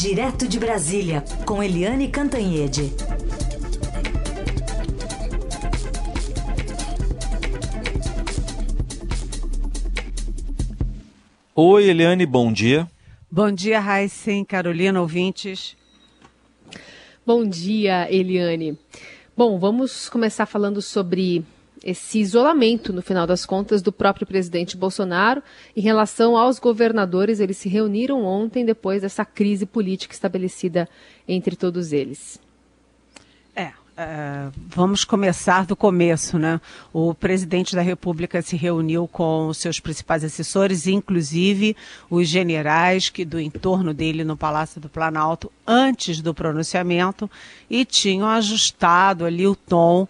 Direto de Brasília, com Eliane Cantanhede. Oi, Eliane, bom dia. Bom dia, Raíssen, Carolina, ouvintes. Bom dia, Eliane. Bom, vamos começar falando sobre esse isolamento, no final das contas, do próprio presidente Bolsonaro em relação aos governadores. Eles se reuniram ontem depois dessa crise política estabelecida entre todos eles. É, é, vamos começar do começo, né? O presidente da República se reuniu com os seus principais assessores, inclusive os generais que do entorno dele no Palácio do Planalto, antes do pronunciamento, e tinham ajustado ali o tom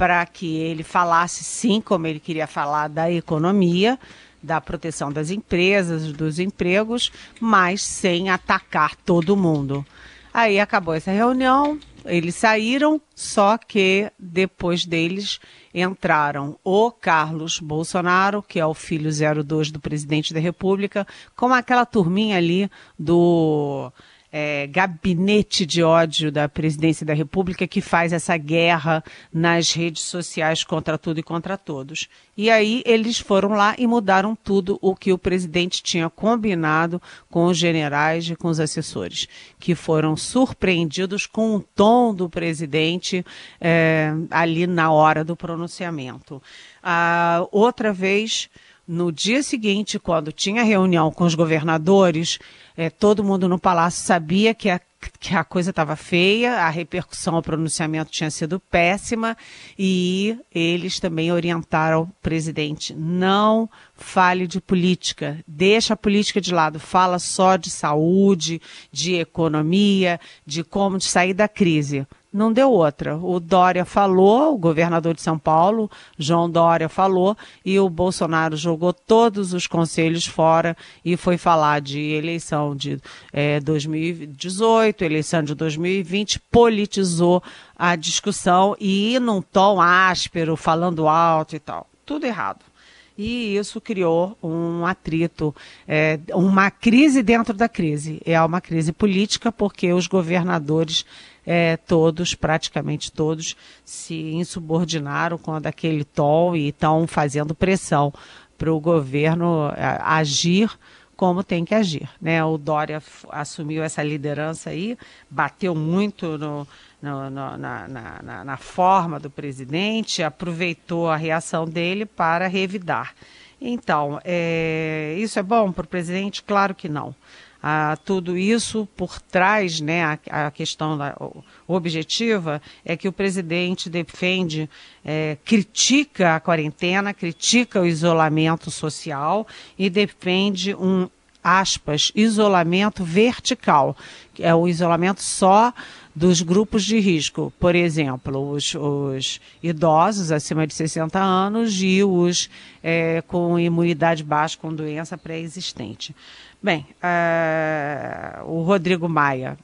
para que ele falasse sim, como ele queria falar da economia, da proteção das empresas, dos empregos, mas sem atacar todo mundo. Aí acabou essa reunião, eles saíram, só que depois deles entraram o Carlos Bolsonaro, que é o filho 02 do presidente da República, com aquela turminha ali do é, gabinete de ódio da presidência da República que faz essa guerra nas redes sociais contra tudo e contra todos. E aí eles foram lá e mudaram tudo o que o presidente tinha combinado com os generais e com os assessores, que foram surpreendidos com o tom do presidente é, ali na hora do pronunciamento. Ah, outra vez no dia seguinte, quando tinha reunião com os governadores, é, todo mundo no palácio sabia que a, que a coisa estava feia, a repercussão ao pronunciamento tinha sido péssima e eles também orientaram o presidente: não fale de política, deixa a política de lado, fala só de saúde, de economia, de como sair da crise não deu outra. O Dória falou, o governador de São Paulo, João Dória falou, e o Bolsonaro jogou todos os conselhos fora e foi falar de eleição de é, 2018, eleição de 2020, politizou a discussão e num tom áspero, falando alto e tal. Tudo errado e isso criou um atrito, é, uma crise dentro da crise. É uma crise política porque os governadores é, todos, praticamente todos, se insubordinaram com daquele tom e estão fazendo pressão para o governo é, agir como tem que agir. Né? O Dória assumiu essa liderança aí, bateu muito no, no, no, na, na, na, forma do presidente, aproveitou a reação dele para revidar. Então, é, isso é bom para o presidente? Claro que não a tudo isso por trás, né, a, a questão da, objetiva é que o presidente defende, é, critica a quarentena, critica o isolamento social e defende um aspas, isolamento vertical, que é o isolamento só dos grupos de risco, por exemplo, os, os idosos acima de 60 anos e os é, com imunidade baixa, com doença pré-existente. Bem, uh, o Rodrigo Maia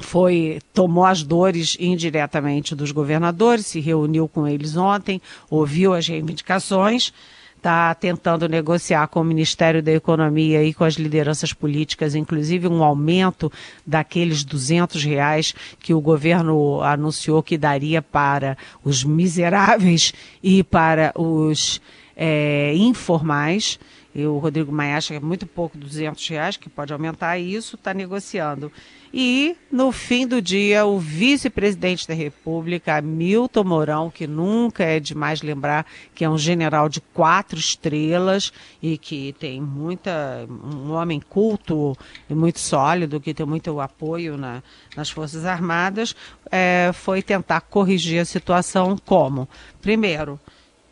foi tomou as dores indiretamente dos governadores, se reuniu com eles ontem, ouviu as reivindicações, está tentando negociar com o Ministério da Economia e com as lideranças políticas, inclusive um aumento daqueles 200 reais que o governo anunciou que daria para os miseráveis e para os é, informais. E o Rodrigo Maia acha que é muito pouco, 200 reais, que pode aumentar isso, está negociando. E, no fim do dia, o vice-presidente da República, Milton Mourão, que nunca é demais lembrar que é um general de quatro estrelas e que tem muita. um homem culto e muito sólido, que tem muito apoio na, nas Forças Armadas, é, foi tentar corrigir a situação como? Primeiro,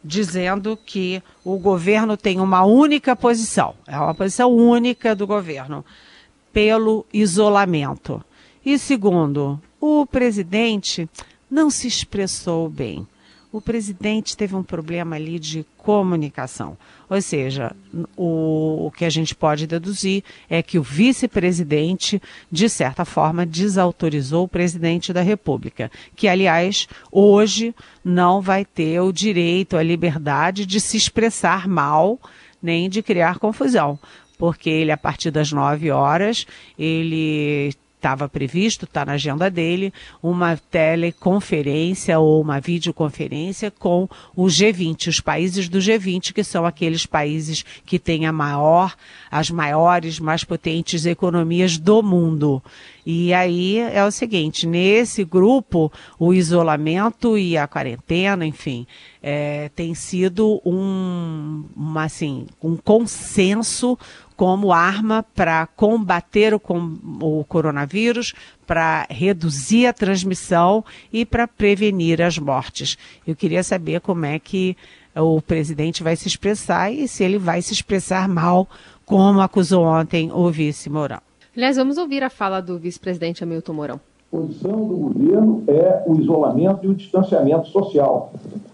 dizendo que o governo tem uma única posição, é uma posição única do governo, pelo isolamento. E segundo, o presidente não se expressou bem o presidente teve um problema ali de comunicação. Ou seja, o, o que a gente pode deduzir é que o vice-presidente, de certa forma, desautorizou o presidente da República, que, aliás, hoje não vai ter o direito, a liberdade de se expressar mal nem de criar confusão porque ele, a partir das 9 horas, ele estava previsto, está na agenda dele, uma teleconferência ou uma videoconferência com o G20, os países do G20, que são aqueles países que têm a maior, as maiores, mais potentes economias do mundo. E aí é o seguinte, nesse grupo, o isolamento e a quarentena, enfim, é, tem sido um, uma, assim, um consenso como arma para combater o, o coronavírus, para reduzir a transmissão e para prevenir as mortes. Eu queria saber como é que o presidente vai se expressar e se ele vai se expressar mal, como acusou ontem o vice Mourão. Aliás, vamos ouvir a fala do vice-presidente Hamilton Mourão. A posição do governo é o isolamento e o distanciamento social.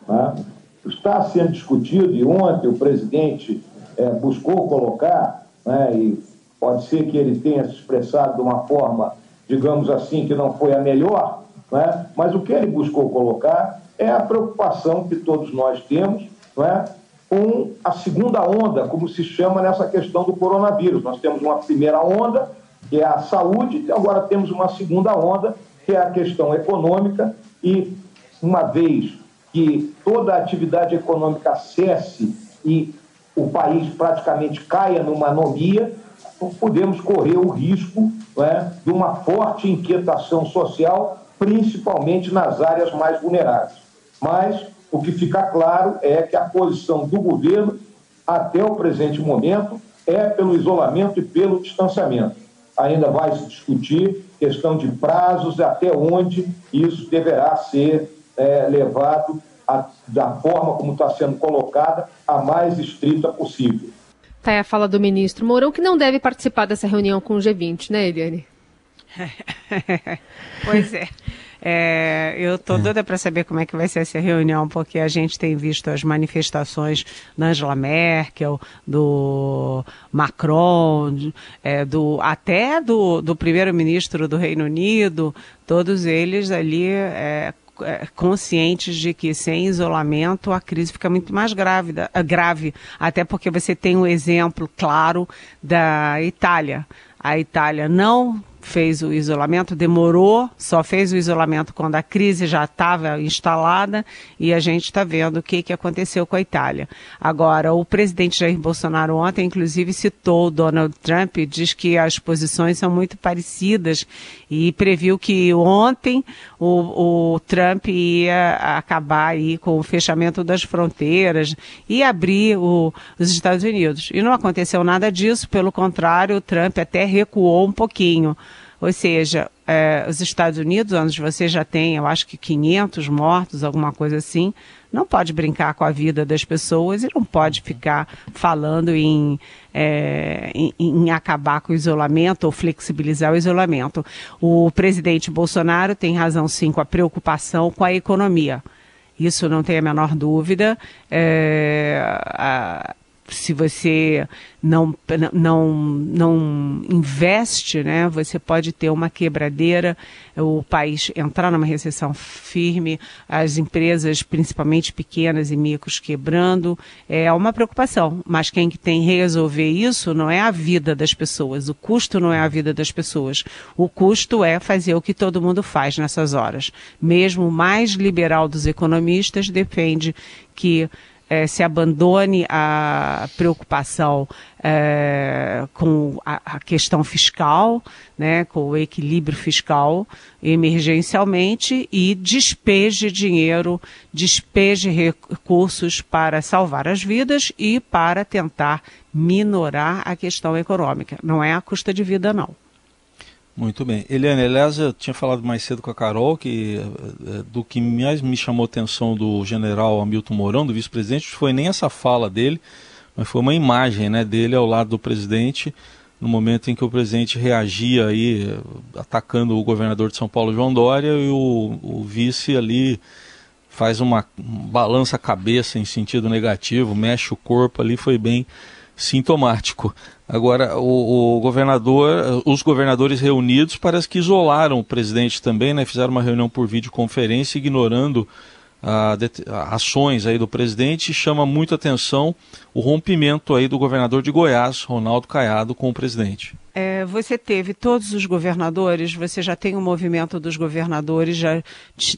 Né? Está sendo discutido, e ontem o presidente é, buscou colocar né, e pode ser que ele tenha se expressado de uma forma, digamos assim, que não foi a melhor, né, mas o que ele buscou colocar é a preocupação que todos nós temos né, com a segunda onda, como se chama nessa questão do coronavírus. Nós temos uma primeira onda, que é a saúde, e agora temos uma segunda onda, que é a questão econômica, e uma vez que toda a atividade econômica cesse e o país praticamente caia numa anomia, podemos correr o risco é, de uma forte inquietação social, principalmente nas áreas mais vulneráveis. Mas o que fica claro é que a posição do governo, até o presente momento, é pelo isolamento e pelo distanciamento. Ainda vai se discutir questão de prazos, até onde isso deverá ser é, levado a, da forma como está sendo colocada, a mais estrita possível. Tá aí a fala do ministro Mourão, que não deve participar dessa reunião com o G20, né, Eliane? pois é. É, eu estou doida para saber como é que vai ser essa reunião, porque a gente tem visto as manifestações da Angela Merkel, do Macron, é, do, até do, do primeiro-ministro do Reino Unido, todos eles ali é, é, conscientes de que sem isolamento a crise fica muito mais grávida, é, grave, até porque você tem um exemplo claro da Itália. A Itália não fez o isolamento, demorou, só fez o isolamento quando a crise já estava instalada e a gente está vendo o que, que aconteceu com a Itália. Agora, o presidente Jair Bolsonaro ontem, inclusive, citou o Donald Trump diz que as posições são muito parecidas e previu que ontem o, o Trump ia acabar aí com o fechamento das fronteiras e abrir o, os Estados Unidos. E não aconteceu nada disso, pelo contrário, o Trump até recuou um pouquinho. Ou seja, é, os Estados Unidos, onde você já tem, eu acho que 500 mortos, alguma coisa assim, não pode brincar com a vida das pessoas e não pode ficar falando em, é, em, em, acabar com o isolamento ou flexibilizar o isolamento. O presidente Bolsonaro tem razão, sim, com a preocupação com a economia. Isso não tem a menor dúvida. É, a, se você não, não, não investe, né, você pode ter uma quebradeira, o país entrar numa recessão firme, as empresas, principalmente pequenas e micros, quebrando, é uma preocupação. Mas quem tem que resolver isso não é a vida das pessoas, o custo não é a vida das pessoas. O custo é fazer o que todo mundo faz nessas horas. Mesmo o mais liberal dos economistas defende que é, se abandone a preocupação é, com a, a, questão fiscal, né, com o equilíbrio fiscal emergencialmente e despeje dinheiro, despeje recursos para salvar as vidas e para tentar minorar a questão econômica. Não é a custa de vida, não. Muito bem. Eliane, aliás, eu tinha falado mais cedo com a Carol que eh, do que mais me chamou a atenção do general Hamilton Mourão, do vice-presidente, foi nem essa fala dele, mas foi uma imagem né, dele ao lado do presidente no momento em que o presidente reagia aí, atacando o governador de São Paulo, João Dória, e o, o vice ali faz uma balança a cabeça em sentido negativo, mexe o corpo ali, foi bem sintomático. Agora, o, o, governador, os governadores reunidos parece que isolaram o presidente também, né? Fizeram uma reunião por videoconferência, ignorando ações aí do presidente chama muito atenção o rompimento aí do governador de Goiás, Ronaldo Caiado, com o presidente. É, você teve todos os governadores, você já tem o movimento dos governadores, já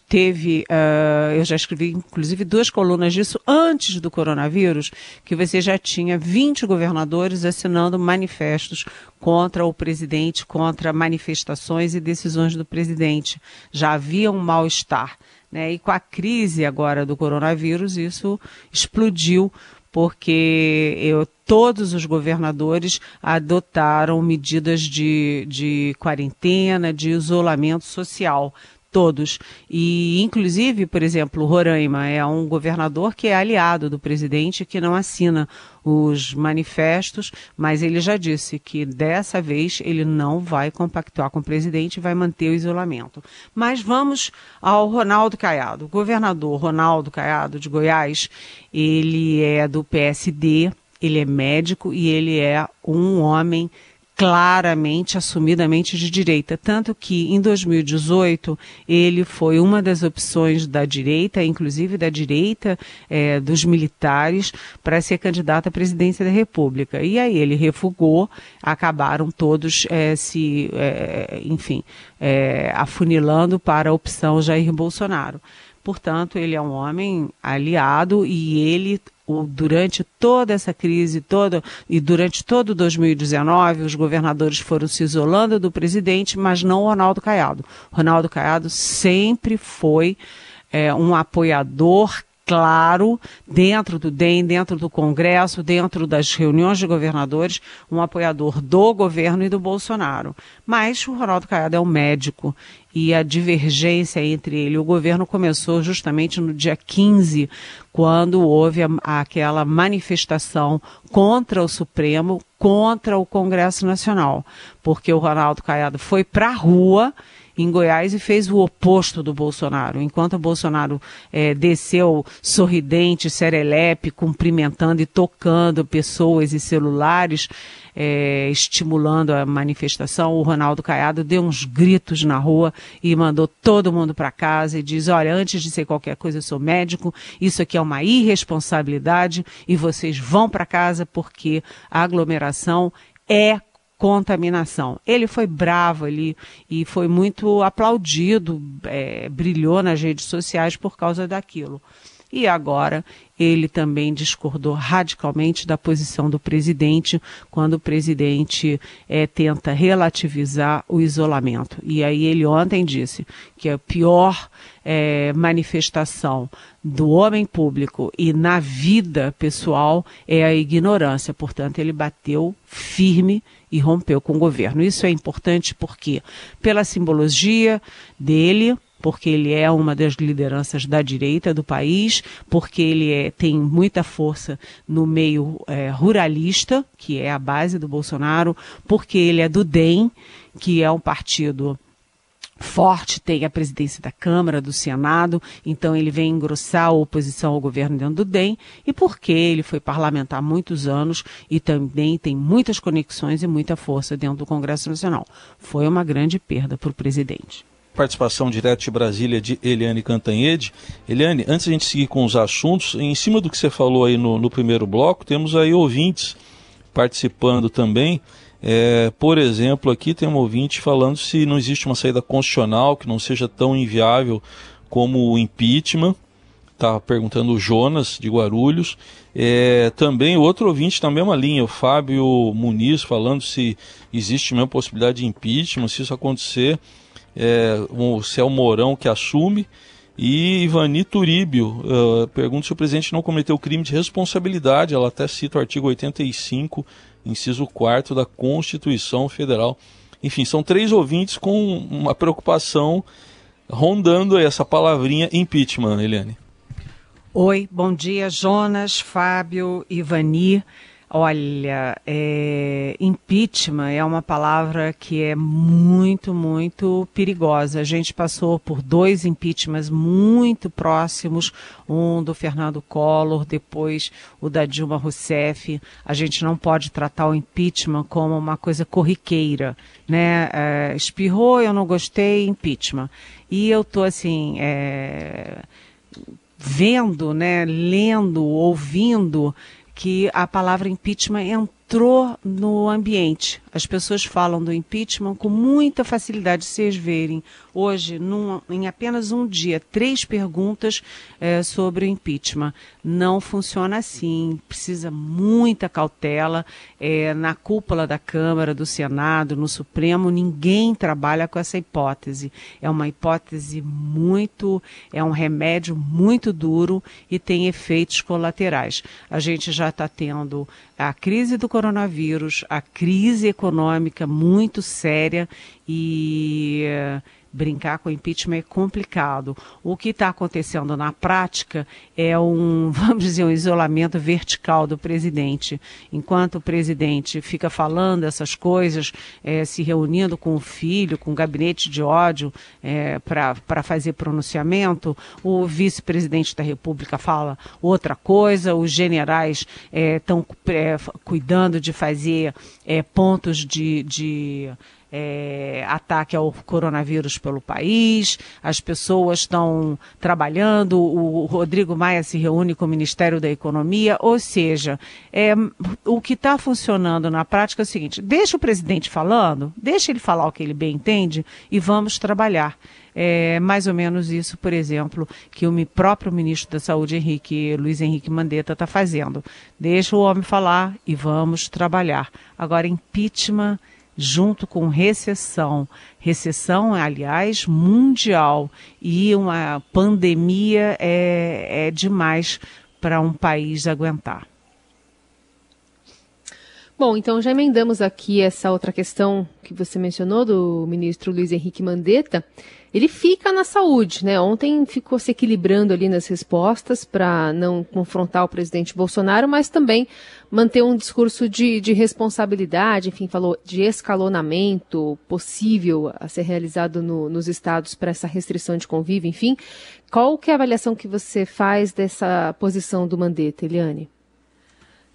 teve, uh, eu já escrevi inclusive duas colunas disso antes do coronavírus, que você já tinha 20 governadores assinando manifestos contra o presidente, contra manifestações e decisões do presidente. Já havia um mal-estar. Né? E com a crise agora do coronavírus, isso explodiu, porque eu, todos os governadores adotaram medidas de, de quarentena, de isolamento social todos. E, inclusive, por exemplo, Roraima é um governador que é aliado do presidente, que não assina os manifestos, mas ele já disse que dessa vez ele não vai compactuar com o presidente e vai manter o isolamento. Mas vamos ao Ronaldo Caiado. O governador Ronaldo Caiado de Goiás, ele é do PSD, ele é médico e ele é um homem claramente, assumidamente de direita. Tanto que em 2018 ele foi uma das opções da direita, inclusive da direita é, dos militares, para ser candidato à presidência da República. E aí ele refugou, acabaram todos é, se, é, enfim, é, afunilando para a opção Jair Bolsonaro. Portanto, ele é um homem aliado e ele durante toda essa crise toda e durante todo 2019 os governadores foram se isolando do presidente, mas não o Ronaldo Caiado. Ronaldo Caiado sempre foi é, um apoiador claro, dentro do DEM, dentro do Congresso, dentro das reuniões de governadores, um apoiador do governo e do Bolsonaro. Mas o Ronaldo Caiado é um médico e a divergência entre ele e o governo começou justamente no dia 15, quando houve a, aquela manifestação contra o Supremo, contra o Congresso Nacional, porque o Ronaldo Caiado foi para a rua em Goiás e fez o oposto do Bolsonaro. Enquanto o Bolsonaro é, desceu sorridente, serelepe, cumprimentando e tocando pessoas e celulares, é, estimulando a manifestação, o Ronaldo Caiado deu uns gritos na rua e mandou todo mundo para casa e diz: Olha, antes de ser qualquer coisa, eu sou médico, isso aqui é uma irresponsabilidade e vocês vão para casa porque a aglomeração é contaminação. Ele foi bravo ali e foi muito aplaudido, é, brilhou nas redes sociais por causa daquilo. E agora ele também discordou radicalmente da posição do presidente quando o presidente é, tenta relativizar o isolamento. E aí ele ontem disse que a pior é, manifestação do homem público e na vida pessoal é a ignorância. Portanto, ele bateu firme e rompeu com o governo. Isso é importante porque, pela simbologia dele, porque ele é uma das lideranças da direita do país, porque ele é, tem muita força no meio é, ruralista, que é a base do Bolsonaro, porque ele é do DEM, que é um partido forte, tem a presidência da Câmara, do Senado, então ele vem engrossar a oposição ao governo dentro do DEM, e porque ele foi parlamentar há muitos anos e também tem muitas conexões e muita força dentro do Congresso Nacional. Foi uma grande perda para o presidente. Participação direta de Brasília de Eliane Cantanhede. Eliane, antes a gente seguir com os assuntos, em cima do que você falou aí no, no primeiro bloco, temos aí ouvintes participando também. É, por exemplo, aqui tem um ouvinte falando se não existe uma saída constitucional que não seja tão inviável como o impeachment. Está perguntando o Jonas de Guarulhos. É, também outro ouvinte na mesma linha, o Fábio Muniz, falando se existe mesmo possibilidade de impeachment, se isso acontecer, é, se é o Mourão que assume. E Ivani Turíbio uh, pergunta se o presidente não cometeu crime de responsabilidade. Ela até cita o artigo 85 inciso 4 da Constituição Federal. Enfim, são três ouvintes com uma preocupação rondando essa palavrinha impeachment, Eliane. Oi, bom dia, Jonas, Fábio, Ivani. Olha, é, impeachment é uma palavra que é muito, muito perigosa. A gente passou por dois impeachments muito próximos, um do Fernando Collor, depois o da Dilma Rousseff. A gente não pode tratar o impeachment como uma coisa corriqueira, né? É, espirrou, eu não gostei, impeachment. E eu tô assim, é, vendo, né, lendo, ouvindo que a palavra impeachment entrou no ambiente. As pessoas falam do impeachment com muita facilidade. Vocês verem hoje, num, em apenas um dia, três perguntas é, sobre o impeachment. Não funciona assim. Precisa muita cautela. É, na cúpula da Câmara, do Senado, no Supremo, ninguém trabalha com essa hipótese. É uma hipótese muito, é um remédio muito duro e tem efeitos colaterais. A gente já está tendo a crise do coronavírus, a crise econômica muito séria e brincar com impeachment é complicado. O que está acontecendo na prática é um, vamos dizer, um isolamento vertical do presidente. Enquanto o presidente fica falando essas coisas, é, se reunindo com o filho, com o gabinete de ódio é, para fazer pronunciamento, o vice-presidente da República fala outra coisa, os generais estão é, é, cuidando de fazer pontos de, de é, ataque ao coronavírus pelo país, as pessoas estão trabalhando, o Rodrigo Maia se reúne com o Ministério da Economia, ou seja, é, o que está funcionando na prática é o seguinte: deixa o presidente falando, deixa ele falar o que ele bem entende e vamos trabalhar. É mais ou menos isso, por exemplo, que o próprio ministro da Saúde, Henrique, Luiz Henrique Mandetta, está fazendo. Deixa o homem falar e vamos trabalhar. Agora, impeachment junto com recessão. Recessão, aliás, mundial. E uma pandemia é, é demais para um país aguentar. Bom, então já emendamos aqui essa outra questão que você mencionou do ministro Luiz Henrique Mandetta ele fica na saúde, né? Ontem ficou se equilibrando ali nas respostas para não confrontar o presidente Bolsonaro, mas também manter um discurso de, de responsabilidade, enfim, falou de escalonamento possível a ser realizado no, nos estados para essa restrição de convívio, enfim. Qual que é a avaliação que você faz dessa posição do Mandetta, Eliane?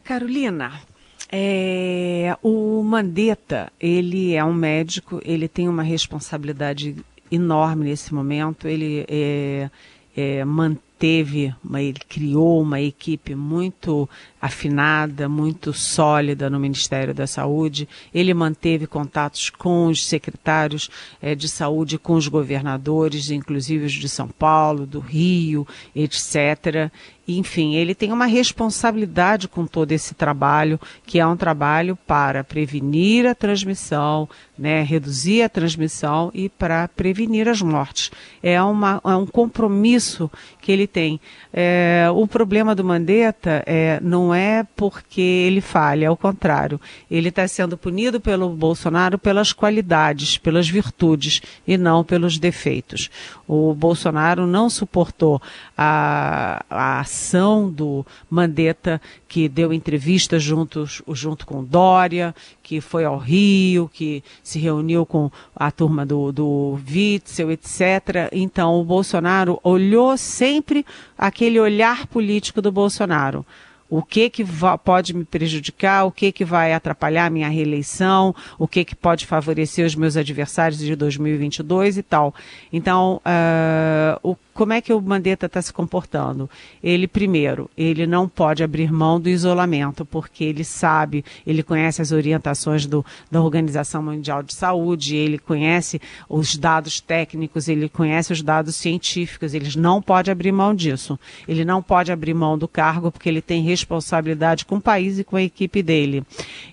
Carolina, é, o Mandetta, ele é um médico, ele tem uma responsabilidade enorme nesse momento. Ele é, é, manteve, ele criou uma equipe muito afinada, muito sólida no Ministério da Saúde. Ele manteve contatos com os secretários é, de saúde, com os governadores, inclusive os de São Paulo, do Rio, etc enfim, ele tem uma responsabilidade com todo esse trabalho, que é um trabalho para prevenir a transmissão, né, reduzir a transmissão e para prevenir as mortes. É, uma, é um compromisso que ele tem. É, o problema do Mandetta é, não é porque ele falha, ao contrário. Ele está sendo punido pelo Bolsonaro pelas qualidades, pelas virtudes e não pelos defeitos. O Bolsonaro não suportou a, a ação do Mandetta, que deu entrevistas juntos, junto com Dória, que foi ao Rio, que se reuniu com a turma do, do Witzel, etc. Então, o Bolsonaro olhou sempre aquele olhar político do Bolsonaro o que que pode me prejudicar, o que que vai atrapalhar a minha reeleição, o que que pode favorecer os meus adversários de 2022 e tal. Então, uh, o como é que o Mandetta está se comportando? Ele, primeiro, ele não pode abrir mão do isolamento, porque ele sabe, ele conhece as orientações do, da Organização Mundial de Saúde, ele conhece os dados técnicos, ele conhece os dados científicos, ele não pode abrir mão disso. Ele não pode abrir mão do cargo, porque ele tem responsabilidade com o país e com a equipe dele.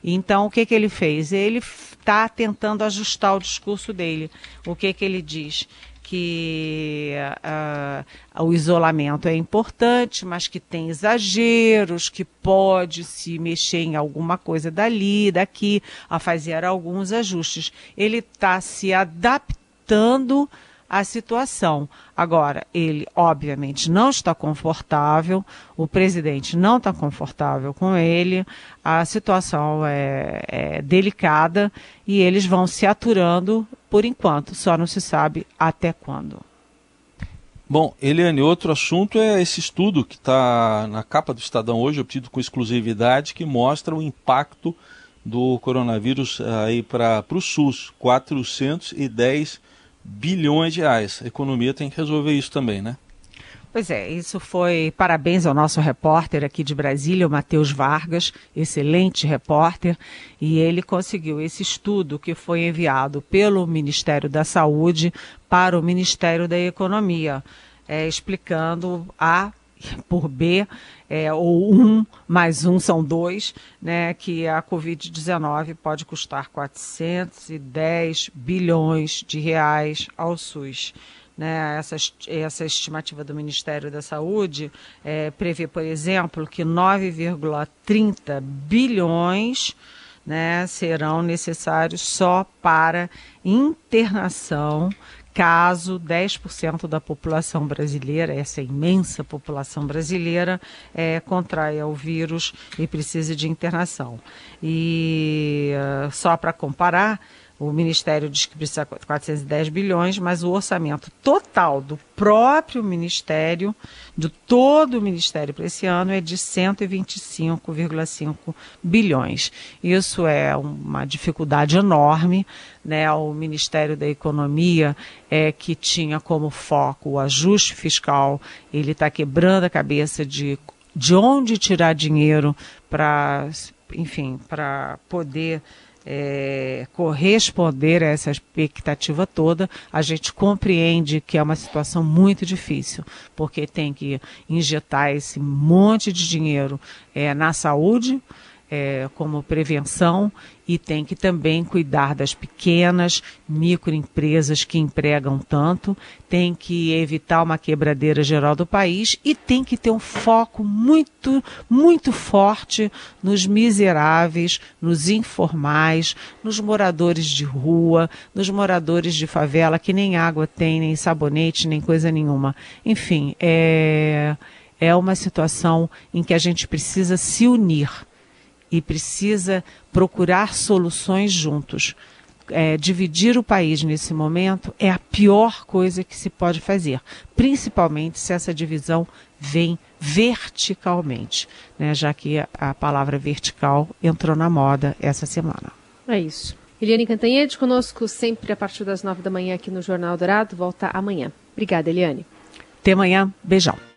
Então, o que, que ele fez? Ele está tentando ajustar o discurso dele. O que, que ele diz? Que uh, o isolamento é importante, mas que tem exageros, que pode se mexer em alguma coisa dali, daqui, a fazer alguns ajustes. Ele está se adaptando à situação. Agora, ele obviamente não está confortável, o presidente não está confortável com ele, a situação é, é delicada e eles vão se aturando por enquanto, só não se sabe até quando. Bom, Eliane, outro assunto é esse estudo que está na capa do Estadão hoje, obtido com exclusividade, que mostra o impacto do coronavírus aí para o SUS, 410 bilhões de reais. A economia tem que resolver isso também, né? Pois é, isso foi parabéns ao nosso repórter aqui de Brasília, o Matheus Vargas, excelente repórter, e ele conseguiu esse estudo que foi enviado pelo Ministério da Saúde para o Ministério da Economia, é, explicando a por B, é, ou um mais um são dois, né, que a Covid-19 pode custar 410 bilhões de reais ao SUS. Né, essa, essa estimativa do Ministério da Saúde é, prevê, por exemplo, que 9,30 bilhões né, serão necessários só para internação caso 10% da população brasileira, essa imensa população brasileira, é, contraia o vírus e precise de internação. E uh, só para comparar, o Ministério diz que precisa de 410 bilhões, mas o orçamento total do próprio Ministério, de todo o Ministério para esse ano, é de 125,5 bilhões. Isso é uma dificuldade enorme. Né? O Ministério da Economia, é, que tinha como foco o ajuste fiscal, ele está quebrando a cabeça de, de onde tirar dinheiro para, enfim, para poder é, corresponder a essa expectativa toda, a gente compreende que é uma situação muito difícil, porque tem que injetar esse monte de dinheiro é, na saúde, é, como prevenção e tem que também cuidar das pequenas microempresas que empregam tanto, tem que evitar uma quebradeira geral do país e tem que ter um foco muito, muito forte nos miseráveis, nos informais, nos moradores de rua, nos moradores de favela que nem água tem, nem sabonete, nem coisa nenhuma. Enfim, é, é uma situação em que a gente precisa se unir e precisa procurar soluções juntos. É, dividir o país nesse momento é a pior coisa que se pode fazer, principalmente se essa divisão vem verticalmente, né, já que a palavra vertical entrou na moda essa semana. É isso. Eliane Cantanhede conosco sempre a partir das nove da manhã aqui no Jornal Dourado. Volta amanhã. Obrigada, Eliane. Até amanhã. Beijão.